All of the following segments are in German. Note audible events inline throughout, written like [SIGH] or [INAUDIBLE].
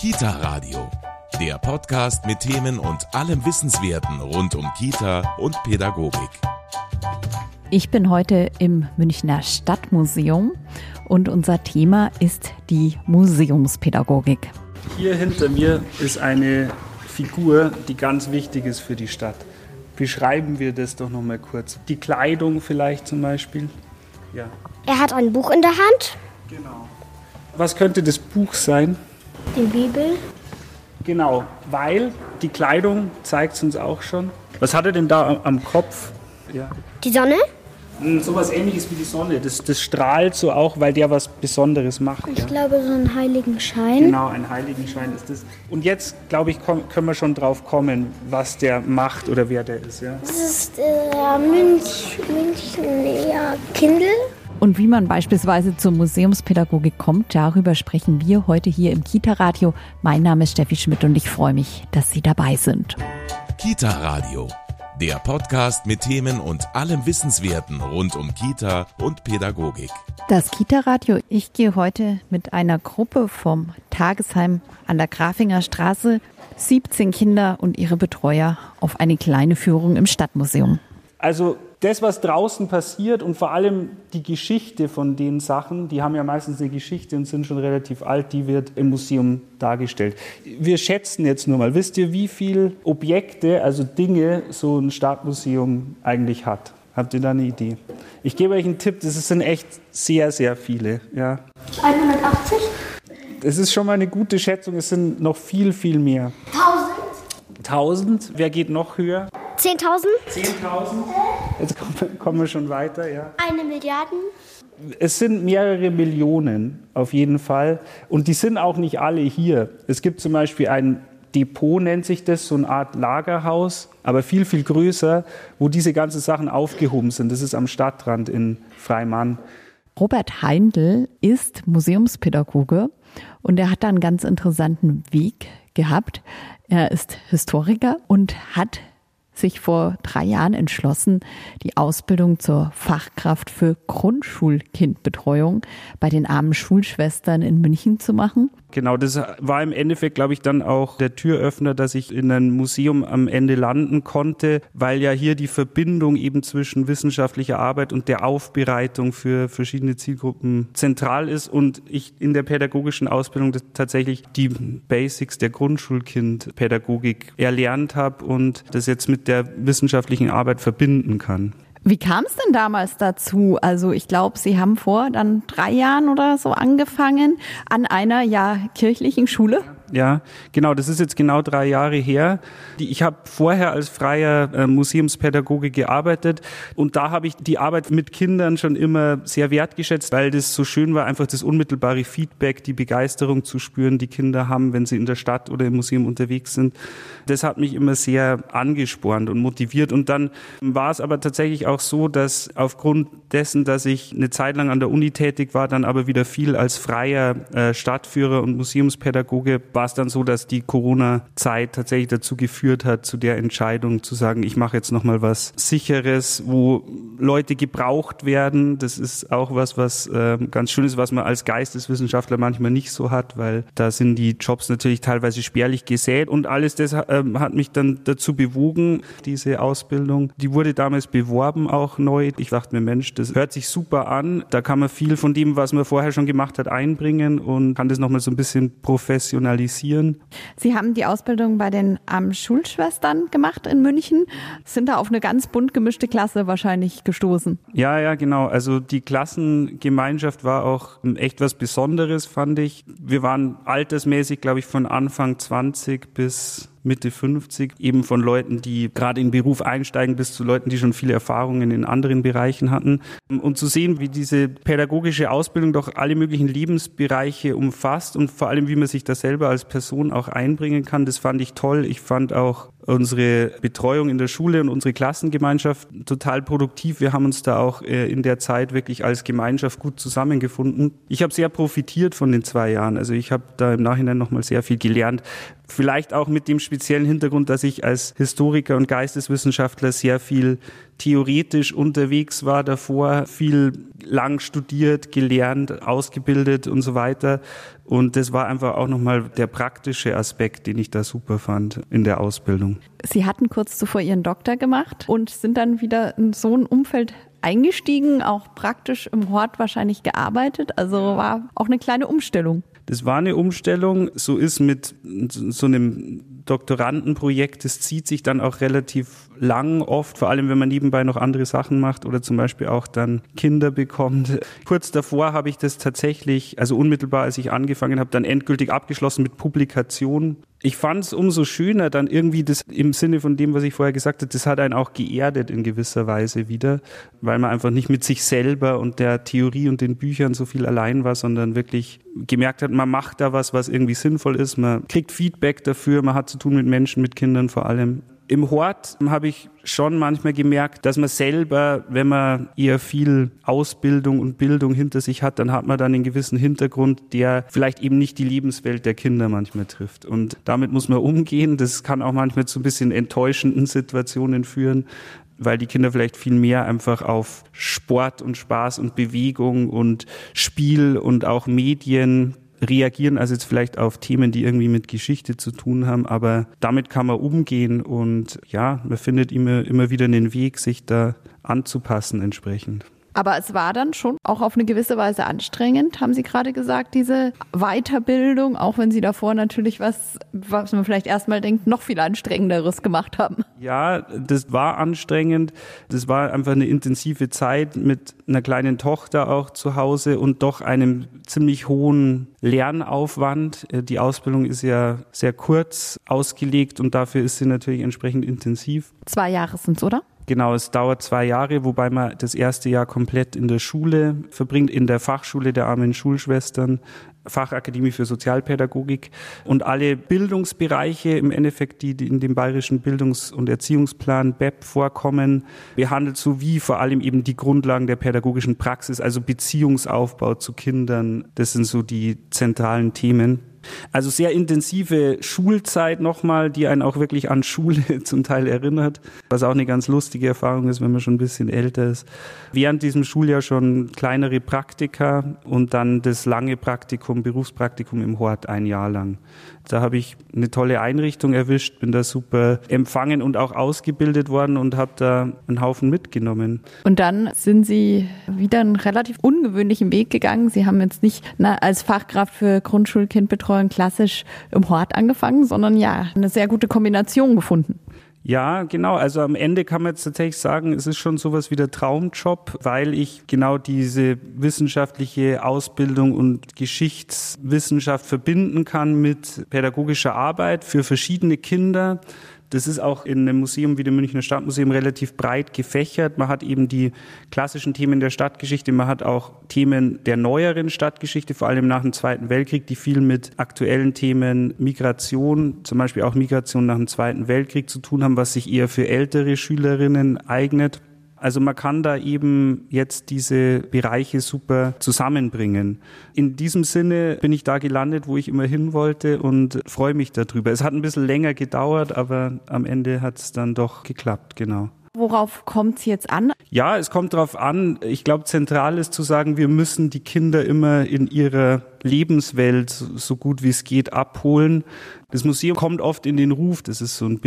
Kita Radio, der Podcast mit Themen und allem Wissenswerten rund um Kita und Pädagogik. Ich bin heute im Münchner Stadtmuseum und unser Thema ist die Museumspädagogik. Hier hinter mir ist eine Figur, die ganz wichtig ist für die Stadt. Beschreiben wir das doch noch mal kurz. Die Kleidung vielleicht zum Beispiel. Ja. Er hat ein Buch in der Hand. Genau. Was könnte das Buch sein? Die Bibel. Genau, weil die Kleidung zeigt es uns auch schon. Was hat er denn da am Kopf? Ja. Die Sonne? Hm, so was ähnliches wie die Sonne. Das, das strahlt so auch, weil der was Besonderes macht. Ich ja. glaube, so einen Heiligenschein. Genau, ein Heiligenschein ist das. Und jetzt, glaube ich, können wir schon drauf kommen, was der macht oder wer der ist. Ja? Das ist äh, Münch, München, ja, Kindl. Und wie man beispielsweise zur Museumspädagogik kommt, darüber sprechen wir heute hier im Kita-Radio. Mein Name ist Steffi Schmidt und ich freue mich, dass Sie dabei sind. Kita-Radio, der Podcast mit Themen und allem Wissenswerten rund um Kita und Pädagogik. Das Kita-Radio, ich gehe heute mit einer Gruppe vom Tagesheim an der Grafinger Straße, 17 Kinder und ihre Betreuer, auf eine kleine Führung im Stadtmuseum. Also das, was draußen passiert und vor allem die Geschichte von den Sachen, die haben ja meistens eine Geschichte und sind schon relativ alt, die wird im Museum dargestellt. Wir schätzen jetzt nur mal, wisst ihr, wie viele Objekte, also Dinge, so ein Stadtmuseum eigentlich hat? Habt ihr da eine Idee? Ich gebe euch einen Tipp, das sind echt sehr, sehr viele. Ja. 180? Das ist schon mal eine gute Schätzung, es sind noch viel, viel mehr. 1000? 1000? Wer geht noch höher? 10.000? 10.000? Jetzt kommen wir schon weiter, ja. Eine Milliarde? Es sind mehrere Millionen auf jeden Fall. Und die sind auch nicht alle hier. Es gibt zum Beispiel ein Depot, nennt sich das, so eine Art Lagerhaus, aber viel, viel größer, wo diese ganzen Sachen aufgehoben sind. Das ist am Stadtrand in Freimann. Robert Heindl ist Museumspädagoge und er hat da einen ganz interessanten Weg gehabt. Er ist Historiker und hat sich vor drei Jahren entschlossen, die Ausbildung zur Fachkraft für Grundschulkindbetreuung bei den armen Schulschwestern in München zu machen. Genau, das war im Endeffekt, glaube ich, dann auch der Türöffner, dass ich in ein Museum am Ende landen konnte, weil ja hier die Verbindung eben zwischen wissenschaftlicher Arbeit und der Aufbereitung für verschiedene Zielgruppen zentral ist und ich in der pädagogischen Ausbildung tatsächlich die Basics der Grundschulkindpädagogik erlernt habe und das jetzt mit der wissenschaftlichen Arbeit verbinden kann. Wie kam es denn damals dazu? Also ich glaube, Sie haben vor dann drei Jahren oder so angefangen an einer ja kirchlichen Schule. Ja, genau, das ist jetzt genau drei Jahre her. Ich habe vorher als freier äh, Museumspädagoge gearbeitet und da habe ich die Arbeit mit Kindern schon immer sehr wertgeschätzt, weil das so schön war, einfach das unmittelbare Feedback, die Begeisterung zu spüren, die Kinder haben, wenn sie in der Stadt oder im Museum unterwegs sind. Das hat mich immer sehr angespornt und motiviert. Und dann war es aber tatsächlich auch so, dass aufgrund dessen, dass ich eine Zeit lang an der Uni tätig war, dann aber wieder viel als freier äh, Stadtführer und Museumspädagoge war es dann so, dass die Corona-Zeit tatsächlich dazu geführt hat, zu der Entscheidung zu sagen, ich mache jetzt nochmal was Sicheres, wo Leute gebraucht werden. Das ist auch was, was äh, ganz schön ist, was man als Geisteswissenschaftler manchmal nicht so hat, weil da sind die Jobs natürlich teilweise spärlich gesät und alles das äh, hat mich dann dazu bewogen, diese Ausbildung. Die wurde damals beworben auch neu. Ich dachte mir, Mensch, das hört sich super an. Da kann man viel von dem, was man vorher schon gemacht hat, einbringen und kann das nochmal so ein bisschen professionalisieren realisieren. Sie haben die Ausbildung bei den armen Schulschwestern gemacht in München, sind da auf eine ganz bunt gemischte Klasse wahrscheinlich gestoßen. Ja, ja, genau. Also die Klassengemeinschaft war auch echt was Besonderes, fand ich. Wir waren altersmäßig, glaube ich, von Anfang 20 bis Mitte 50, eben von Leuten, die gerade in den Beruf einsteigen, bis zu Leuten, die schon viele Erfahrungen in anderen Bereichen hatten. Und zu sehen, wie diese pädagogische Ausbildung doch alle möglichen Lebensbereiche umfasst und vor allem, wie man sich da selber als Person auch einbringen kann, das fand ich toll. Ich fand auch unsere Betreuung in der Schule und unsere Klassengemeinschaft total produktiv. Wir haben uns da auch äh, in der Zeit wirklich als Gemeinschaft gut zusammengefunden. Ich habe sehr profitiert von den zwei Jahren. Also ich habe da im Nachhinein nochmal sehr viel gelernt, Vielleicht auch mit dem speziellen Hintergrund, dass ich als Historiker und Geisteswissenschaftler sehr viel theoretisch unterwegs war davor, viel lang studiert, gelernt, ausgebildet und so weiter. Und das war einfach auch nochmal der praktische Aspekt, den ich da super fand in der Ausbildung. Sie hatten kurz zuvor Ihren Doktor gemacht und sind dann wieder in so ein Umfeld eingestiegen, auch praktisch im Hort wahrscheinlich gearbeitet. Also war auch eine kleine Umstellung. Das war eine Umstellung. So ist mit so einem Doktorandenprojekt, das zieht sich dann auch relativ lang oft, vor allem wenn man nebenbei noch andere Sachen macht oder zum Beispiel auch dann Kinder bekommt. Kurz davor habe ich das tatsächlich, also unmittelbar als ich angefangen habe, dann endgültig abgeschlossen mit Publikation ich fand es umso schöner, dann irgendwie das im Sinne von dem, was ich vorher gesagt habe, das hat einen auch geerdet in gewisser Weise wieder, weil man einfach nicht mit sich selber und der Theorie und den Büchern so viel allein war, sondern wirklich gemerkt hat, man macht da was, was irgendwie sinnvoll ist, man kriegt Feedback dafür, man hat zu tun mit Menschen, mit Kindern vor allem. Im Hort habe ich schon manchmal gemerkt, dass man selber, wenn man eher viel Ausbildung und Bildung hinter sich hat, dann hat man dann einen gewissen Hintergrund, der vielleicht eben nicht die Lebenswelt der Kinder manchmal trifft. Und damit muss man umgehen. Das kann auch manchmal zu ein bisschen enttäuschenden Situationen führen weil die Kinder vielleicht viel mehr einfach auf Sport und Spaß und Bewegung und Spiel und auch Medien reagieren als jetzt vielleicht auf Themen, die irgendwie mit Geschichte zu tun haben, aber damit kann man umgehen und ja, man findet immer, immer wieder einen Weg, sich da anzupassen entsprechend. Aber es war dann schon auch auf eine gewisse Weise anstrengend, haben Sie gerade gesagt, diese Weiterbildung, auch wenn Sie davor natürlich was, was man vielleicht erstmal denkt, noch viel anstrengenderes gemacht haben. Ja, das war anstrengend. Das war einfach eine intensive Zeit mit einer kleinen Tochter auch zu Hause und doch einem ziemlich hohen Lernaufwand. Die Ausbildung ist ja sehr kurz ausgelegt und dafür ist sie natürlich entsprechend intensiv. Zwei Jahre sind es, oder? Genau, es dauert zwei Jahre, wobei man das erste Jahr komplett in der Schule verbringt, in der Fachschule der armen Schulschwestern, Fachakademie für Sozialpädagogik und alle Bildungsbereiche im Endeffekt, die in dem bayerischen Bildungs- und Erziehungsplan BEP vorkommen, behandelt sowie vor allem eben die Grundlagen der pädagogischen Praxis, also Beziehungsaufbau zu Kindern. Das sind so die zentralen Themen. Also sehr intensive Schulzeit nochmal, die einen auch wirklich an Schule [LAUGHS] zum Teil erinnert, was auch eine ganz lustige Erfahrung ist, wenn man schon ein bisschen älter ist. Während diesem Schuljahr schon kleinere Praktika und dann das lange Praktikum, Berufspraktikum im Hort ein Jahr lang. Da habe ich eine tolle Einrichtung erwischt, bin da super empfangen und auch ausgebildet worden und habe da einen Haufen mitgenommen. Und dann sind Sie wieder einen relativ ungewöhnlichen Weg gegangen. Sie haben jetzt nicht na, als Fachkraft für Grundschulkindbetreuung klassisch im Hort angefangen, sondern ja, eine sehr gute Kombination gefunden. Ja, genau. Also am Ende kann man jetzt tatsächlich sagen, es ist schon sowas wie der Traumjob, weil ich genau diese wissenschaftliche Ausbildung und Geschichtswissenschaft verbinden kann mit pädagogischer Arbeit für verschiedene Kinder. Das ist auch in einem Museum wie dem Münchner Stadtmuseum relativ breit gefächert. Man hat eben die klassischen Themen der Stadtgeschichte, man hat auch Themen der neueren Stadtgeschichte, vor allem nach dem Zweiten Weltkrieg, die viel mit aktuellen Themen Migration, zum Beispiel auch Migration nach dem Zweiten Weltkrieg zu tun haben, was sich eher für ältere Schülerinnen eignet. Also man kann da eben jetzt diese Bereiche super zusammenbringen. In diesem Sinne bin ich da gelandet, wo ich immer hin wollte und freue mich darüber. Es hat ein bisschen länger gedauert, aber am Ende hat es dann doch geklappt, genau. Worauf kommt es jetzt an? Ja, es kommt darauf an. Ich glaube, zentral ist zu sagen, wir müssen die Kinder immer in ihrer Lebenswelt so gut wie es geht abholen. Das Museum kommt oft in den Ruf, das ist so ein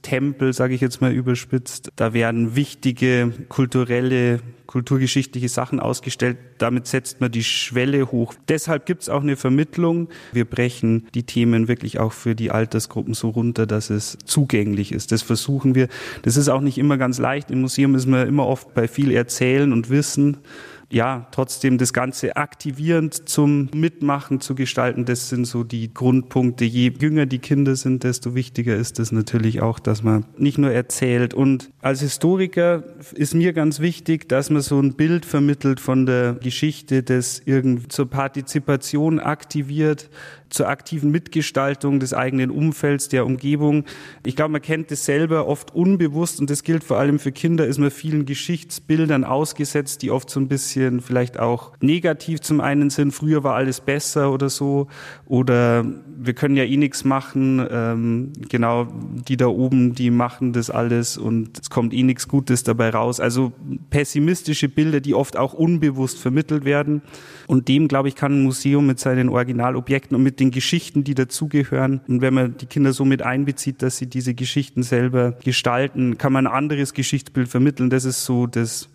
Bildungstempel, sage ich jetzt mal überspitzt. Da werden wichtige kulturelle, kulturgeschichtliche Sachen ausgestellt. Damit setzt man die Schwelle hoch. Deshalb gibt es auch eine Vermittlung. Wir brechen die Themen wirklich auch für die Altersgruppen so runter, dass es zugänglich ist. Das versuchen wir. Das ist auch nicht immer ganz leicht. Im Museum ist man immer oft bei viel Erzählen und Wissen ja, trotzdem das Ganze aktivierend zum Mitmachen zu gestalten, das sind so die Grundpunkte. Je jünger die Kinder sind, desto wichtiger ist es natürlich auch, dass man nicht nur erzählt. Und als Historiker ist mir ganz wichtig, dass man so ein Bild vermittelt von der Geschichte, das irgendwie zur Partizipation aktiviert, zur aktiven Mitgestaltung des eigenen Umfelds, der Umgebung. Ich glaube, man kennt das selber oft unbewusst und das gilt vor allem für Kinder, ist man vielen Geschichtsbildern ausgesetzt, die oft so ein bisschen vielleicht auch negativ zum einen sind, früher war alles besser oder so, oder wir können ja eh nichts machen, ähm, genau, die da oben, die machen das alles und es kommt eh nichts Gutes dabei raus. Also pessimistische Bilder, die oft auch unbewusst vermittelt werden. Und dem, glaube ich, kann ein Museum mit seinen Originalobjekten und mit den Geschichten, die dazugehören, und wenn man die Kinder so mit einbezieht, dass sie diese Geschichten selber gestalten, kann man ein anderes Geschichtsbild vermitteln. Das ist so das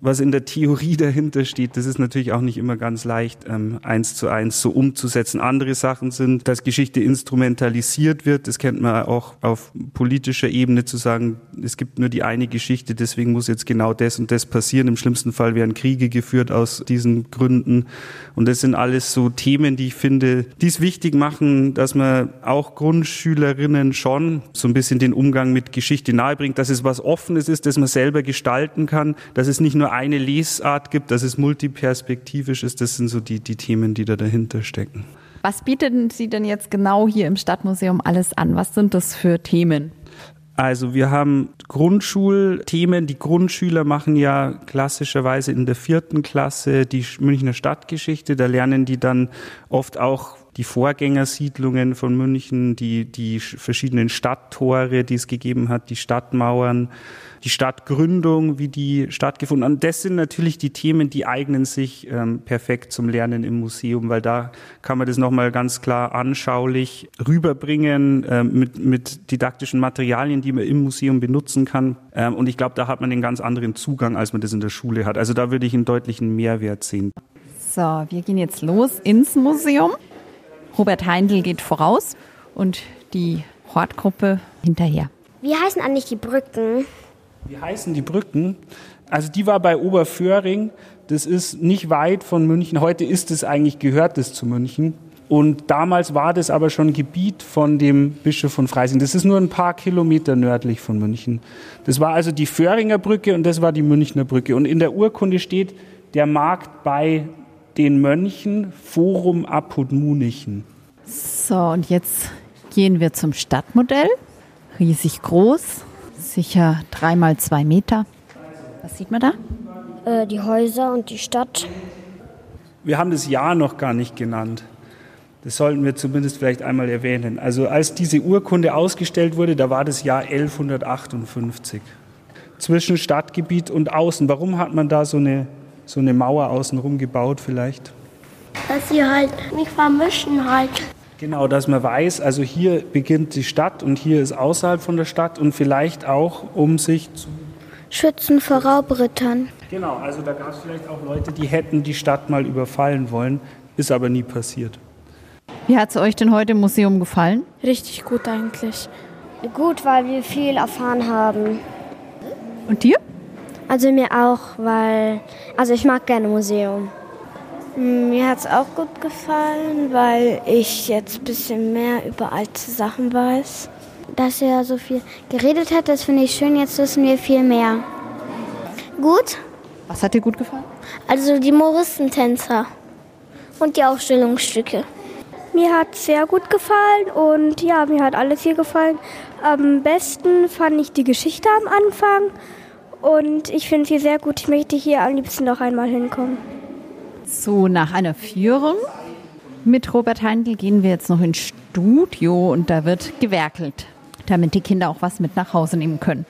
was in der Theorie dahinter steht, das ist natürlich auch nicht immer ganz leicht, ähm, eins zu eins so umzusetzen. Andere Sachen sind, dass Geschichte instrumentalisiert wird. Das kennt man auch auf politischer Ebene zu sagen, es gibt nur die eine Geschichte, deswegen muss jetzt genau das und das passieren. Im schlimmsten Fall werden Kriege geführt aus diesen Gründen. Und das sind alles so Themen, die ich finde, die es wichtig machen, dass man auch Grundschülerinnen schon so ein bisschen den Umgang mit Geschichte nahebringt, dass es was Offenes ist, das man selber gestalten kann, dass es nicht nur eine Lesart gibt, dass es multiperspektivisch ist. Das sind so die, die Themen, die da dahinter stecken. Was bieten Sie denn jetzt genau hier im Stadtmuseum alles an? Was sind das für Themen? Also wir haben Grundschulthemen. Die Grundschüler machen ja klassischerweise in der vierten Klasse die Münchner Stadtgeschichte. Da lernen die dann oft auch die Vorgängersiedlungen von München, die, die verschiedenen Stadttore, die es gegeben hat, die Stadtmauern die Stadtgründung, wie die stattgefunden hat. Das sind natürlich die Themen, die eignen sich ähm, perfekt zum Lernen im Museum, weil da kann man das nochmal ganz klar anschaulich rüberbringen ähm, mit, mit didaktischen Materialien, die man im Museum benutzen kann. Ähm, und ich glaube, da hat man einen ganz anderen Zugang, als man das in der Schule hat. Also da würde ich einen deutlichen Mehrwert sehen. So, wir gehen jetzt los ins Museum. Robert Heindl geht voraus und die Hortgruppe hinterher. Wie heißen eigentlich die Brücken? Wie heißen die Brücken? Also die war bei Oberföhring. Das ist nicht weit von München. Heute ist es eigentlich, gehört es zu München. Und damals war das aber schon Gebiet von dem Bischof von Freising. Das ist nur ein paar Kilometer nördlich von München. Das war also die Föhringer Brücke und das war die Münchner Brücke. Und in der Urkunde steht der Markt bei den Mönchen Forum Apud Munichen. So, und jetzt gehen wir zum Stadtmodell. Riesig groß, sicher dreimal zwei Meter. Was sieht man da? Äh, die Häuser und die Stadt. Wir haben das Jahr noch gar nicht genannt. Das sollten wir zumindest vielleicht einmal erwähnen. Also als diese Urkunde ausgestellt wurde, da war das Jahr 1158. Zwischen Stadtgebiet und Außen. Warum hat man da so eine, so eine Mauer außenrum gebaut vielleicht? Dass sie halt nicht vermischen halt. Genau, dass man weiß, also hier beginnt die Stadt und hier ist außerhalb von der Stadt und vielleicht auch, um sich zu schützen vor Raubrittern. Genau, also da gab es vielleicht auch Leute, die hätten die Stadt mal überfallen wollen, ist aber nie passiert. Wie hat es euch denn heute im Museum gefallen? Richtig gut eigentlich. Gut, weil wir viel erfahren haben. Und dir? Also mir auch, weil, also ich mag gerne Museum. Mir hat es auch gut gefallen, weil ich jetzt ein bisschen mehr über alte Sachen weiß. Dass er so viel geredet hat, das finde ich schön. Jetzt wissen wir viel mehr. Gut. Was hat dir gut gefallen? Also die Moristentänzer und die Ausstellungsstücke. Mir hat es sehr gut gefallen und ja, mir hat alles hier gefallen. Am besten fand ich die Geschichte am Anfang und ich finde sie sehr gut. Ich möchte hier am liebsten noch einmal hinkommen. So, nach einer Führung mit Robert Heindl gehen wir jetzt noch ins Studio und da wird gewerkelt, damit die Kinder auch was mit nach Hause nehmen können.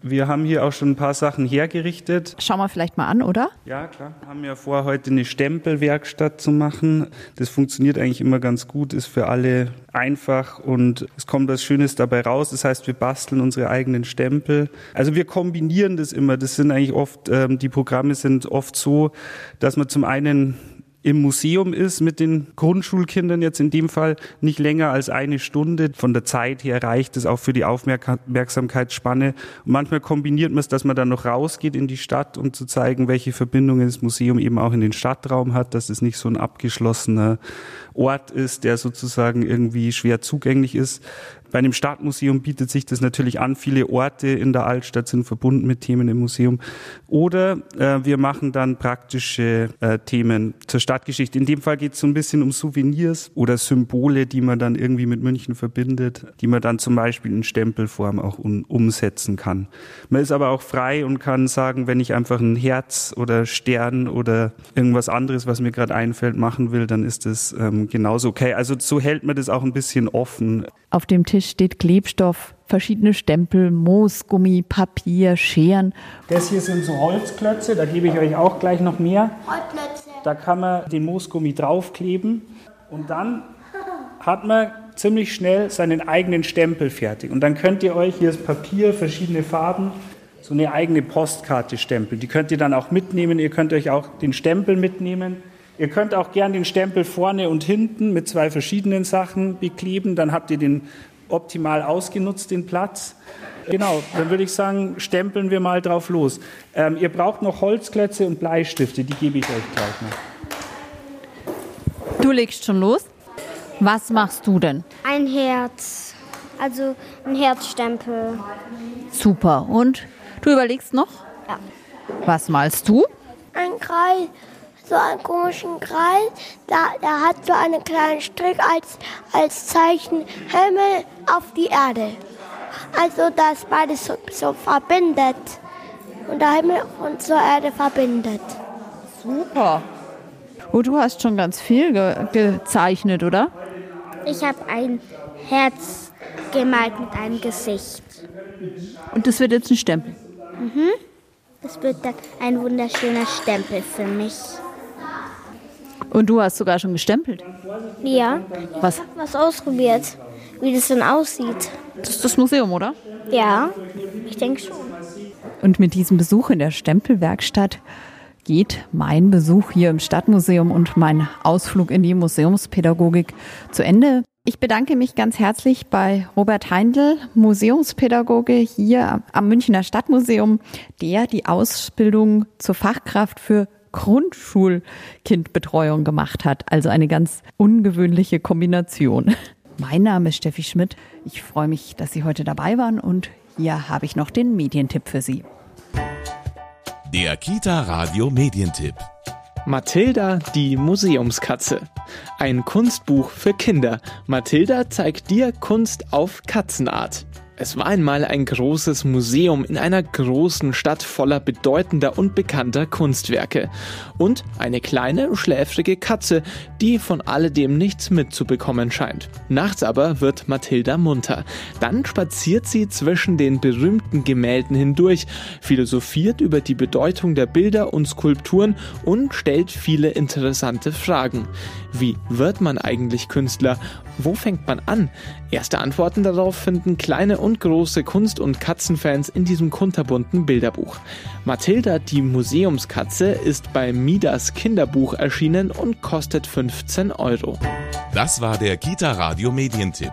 Wir haben hier auch schon ein paar Sachen hergerichtet. Schauen wir vielleicht mal an, oder? Ja, klar. Wir haben ja vor, heute eine Stempelwerkstatt zu machen. Das funktioniert eigentlich immer ganz gut, ist für alle einfach und es kommt was Schönes dabei raus. Das heißt, wir basteln unsere eigenen Stempel. Also wir kombinieren das immer. Das sind eigentlich oft, ähm, die Programme sind oft so, dass man zum einen im Museum ist mit den Grundschulkindern jetzt in dem Fall nicht länger als eine Stunde. Von der Zeit her reicht es auch für die Aufmerksamkeitsspanne. Und manchmal kombiniert man es, dass man dann noch rausgeht in die Stadt, um zu zeigen, welche Verbindungen das Museum eben auch in den Stadtraum hat, dass es nicht so ein abgeschlossener Ort ist, der sozusagen irgendwie schwer zugänglich ist. Bei einem Stadtmuseum bietet sich das natürlich an. Viele Orte in der Altstadt sind verbunden mit Themen im Museum. Oder äh, wir machen dann praktische äh, Themen zur Stadtgeschichte. In dem Fall geht es so ein bisschen um Souvenirs oder Symbole, die man dann irgendwie mit München verbindet, die man dann zum Beispiel in Stempelform auch um, umsetzen kann. Man ist aber auch frei und kann sagen, wenn ich einfach ein Herz oder Stern oder irgendwas anderes, was mir gerade einfällt, machen will, dann ist das ähm, genauso okay. Also so hält man das auch ein bisschen offen. Auf dem Tisch steht Klebstoff, verschiedene Stempel, Moosgummi, Papier, Scheren. Das hier sind so Holzklötze, da gebe ich euch auch gleich noch mehr. Holzklötze. Da kann man den Moosgummi draufkleben und dann hat man ziemlich schnell seinen eigenen Stempel fertig. Und dann könnt ihr euch, hier ist Papier, verschiedene Farben, so eine eigene Postkarte stempeln. Die könnt ihr dann auch mitnehmen. Ihr könnt euch auch den Stempel mitnehmen. Ihr könnt auch gern den Stempel vorne und hinten mit zwei verschiedenen Sachen bekleben. Dann habt ihr den optimal ausgenutzt, den Platz. Genau, dann würde ich sagen, stempeln wir mal drauf los. Ähm, ihr braucht noch Holzklötze und Bleistifte, die gebe ich euch gleich noch. Du legst schon los? Was machst du denn? Ein Herz. Also ein Herzstempel. Super. Und du überlegst noch? Ja. Was malst du? Ein Kreis, so einen komischen Kreis. Da, der hat so einen kleinen Strick als, als Zeichen Himmel auf die Erde. Also das beides so, so verbindet. Und der Himmel und zur Erde verbindet. Super. Oh, du hast schon ganz viel ge gezeichnet, oder? Ich habe ein Herz gemalt mit einem Gesicht. Und das wird jetzt ein Stempel. Mhm. Das wird dann ein wunderschöner Stempel für mich. Und du hast sogar schon gestempelt. Ja. Was? Was ausprobiert, wie das dann aussieht. Das ist das Museum, oder? Ja, ich denke schon. Und mit diesem Besuch in der Stempelwerkstatt geht mein Besuch hier im Stadtmuseum und mein Ausflug in die Museumspädagogik zu Ende. Ich bedanke mich ganz herzlich bei Robert Heindl, Museumspädagoge hier am Münchner Stadtmuseum, der die Ausbildung zur Fachkraft für Grundschulkindbetreuung gemacht hat. Also eine ganz ungewöhnliche Kombination. Mein Name ist Steffi Schmidt. Ich freue mich, dass Sie heute dabei waren und hier habe ich noch den Medientipp für Sie. Der Kita Radio Medientipp. Mathilda, die Museumskatze. Ein Kunstbuch für Kinder. Mathilda zeigt dir Kunst auf Katzenart. Es war einmal ein großes Museum in einer großen Stadt voller bedeutender und bekannter Kunstwerke. Und eine kleine, schläfrige Katze, die von alledem nichts mitzubekommen scheint. Nachts aber wird Mathilda munter. Dann spaziert sie zwischen den berühmten Gemälden hindurch, philosophiert über die Bedeutung der Bilder und Skulpturen und stellt viele interessante Fragen. Wie wird man eigentlich Künstler? Wo fängt man an? Erste Antworten darauf finden kleine und große Kunst- und Katzenfans in diesem kunterbunten Bilderbuch. Mathilda, die Museumskatze, ist bei Midas Kinderbuch erschienen und kostet 15 Euro. Das war der Kita Radio Medientipp.